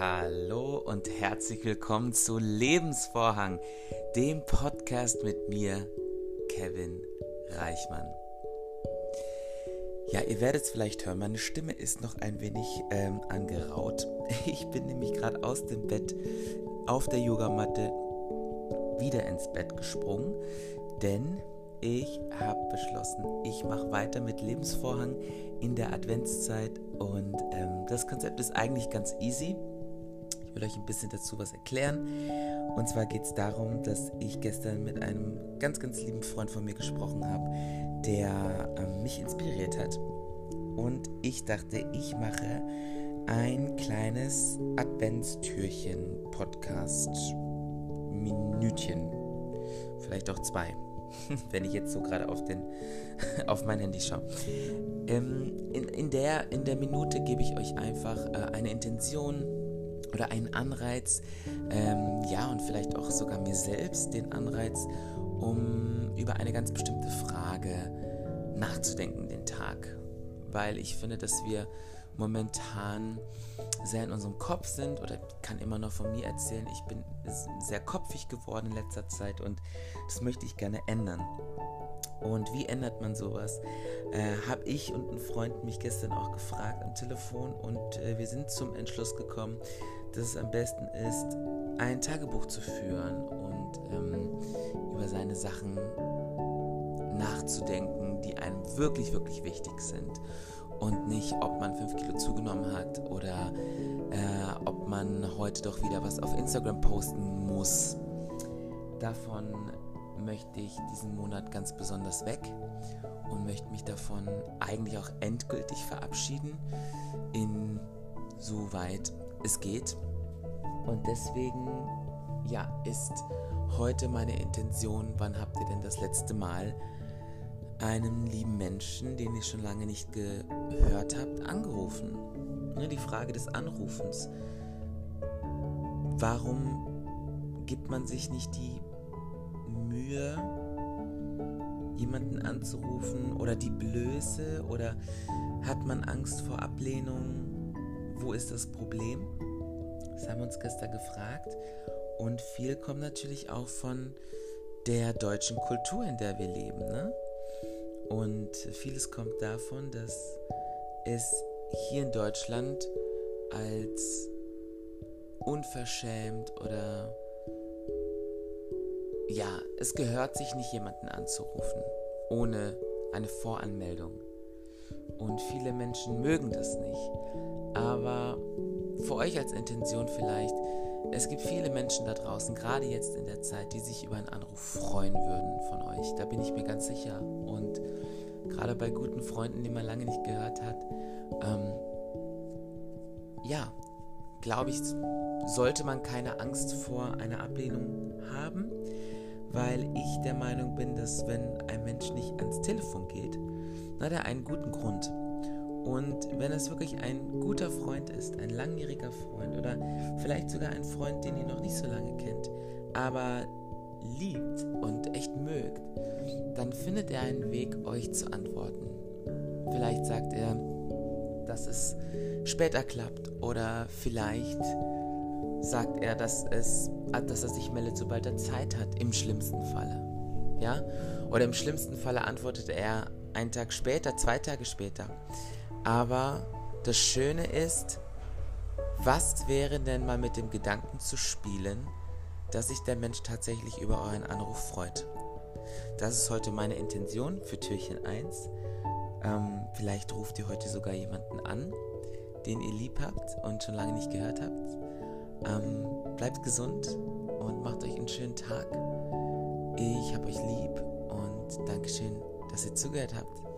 Hallo und herzlich willkommen zu Lebensvorhang, dem Podcast mit mir, Kevin Reichmann. Ja, ihr werdet es vielleicht hören, meine Stimme ist noch ein wenig ähm, angeraut. Ich bin nämlich gerade aus dem Bett auf der Yogamatte wieder ins Bett gesprungen, denn ich habe beschlossen, ich mache weiter mit Lebensvorhang in der Adventszeit und ähm, das Konzept ist eigentlich ganz easy. Ich will euch ein bisschen dazu was erklären. Und zwar geht es darum, dass ich gestern mit einem ganz, ganz lieben Freund von mir gesprochen habe, der ähm, mich inspiriert hat. Und ich dachte, ich mache ein kleines Adventstürchen-Podcast-Minütchen. Vielleicht auch zwei. wenn ich jetzt so gerade auf, auf mein Handy schaue. Ähm, in, in, der, in der Minute gebe ich euch einfach äh, eine Intention oder einen Anreiz, ähm, ja, und vielleicht auch sogar mir selbst den Anreiz, um über eine ganz bestimmte Frage nachzudenken den Tag. Weil ich finde, dass wir momentan sehr in unserem Kopf sind oder kann immer noch von mir erzählen, ich bin sehr kopfig geworden in letzter Zeit und das möchte ich gerne ändern. Und wie ändert man sowas? Äh, Habe ich und ein Freund mich gestern auch gefragt am Telefon und äh, wir sind zum Entschluss gekommen, dass es am besten ist, ein Tagebuch zu führen und ähm, über seine Sachen nachzudenken, die einem wirklich, wirklich wichtig sind und nicht, ob man 5 Kilo zugenommen hat oder äh, ob man heute doch wieder was auf Instagram posten muss. Davon möchte ich diesen Monat ganz besonders weg und möchte mich davon eigentlich auch endgültig verabschieden, insoweit es geht. Und deswegen, ja, ist heute meine Intention, wann habt ihr denn das letzte Mal einem lieben Menschen, den ihr schon lange nicht gehört habt, angerufen. Ne, die Frage des Anrufens. Warum gibt man sich nicht die Mühe, jemanden anzurufen oder die Blöße oder hat man Angst vor Ablehnung? Wo ist das Problem? Das haben wir uns gestern gefragt und viel kommt natürlich auch von der deutschen Kultur, in der wir leben. Ne? Und vieles kommt davon, dass es hier in Deutschland als unverschämt oder ja, es gehört sich nicht jemanden anzurufen ohne eine Voranmeldung. Und viele Menschen mögen das nicht. Aber für euch als Intention vielleicht, es gibt viele Menschen da draußen, gerade jetzt in der Zeit, die sich über einen Anruf freuen würden von euch. Da bin ich mir ganz sicher. Und gerade bei guten Freunden, die man lange nicht gehört hat, ähm, ja, glaube ich, sollte man keine Angst vor einer Ablehnung haben, weil ich der Meinung bin, dass wenn ein Mensch nicht ans Telefon geht, hat er einen guten Grund. Und wenn es wirklich ein guter Freund ist, ein langjähriger Freund oder vielleicht sogar ein Freund, den ihr noch nicht so lange kennt, aber liebt und echt mögt, dann findet er einen Weg, euch zu antworten. Vielleicht sagt er, dass es später klappt oder vielleicht sagt er, dass, es, dass er sich meldet, sobald er Zeit hat, im schlimmsten Falle. Ja? Oder im schlimmsten Falle antwortet er einen Tag später, zwei Tage später. Aber das Schöne ist, was wäre denn mal mit dem Gedanken zu spielen, dass sich der Mensch tatsächlich über euren Anruf freut? Das ist heute meine Intention für Türchen 1. Ähm, vielleicht ruft ihr heute sogar jemanden an, den ihr lieb habt und schon lange nicht gehört habt. Ähm, bleibt gesund und macht euch einen schönen Tag. Ich hab euch lieb und Dankeschön, dass ihr zugehört habt.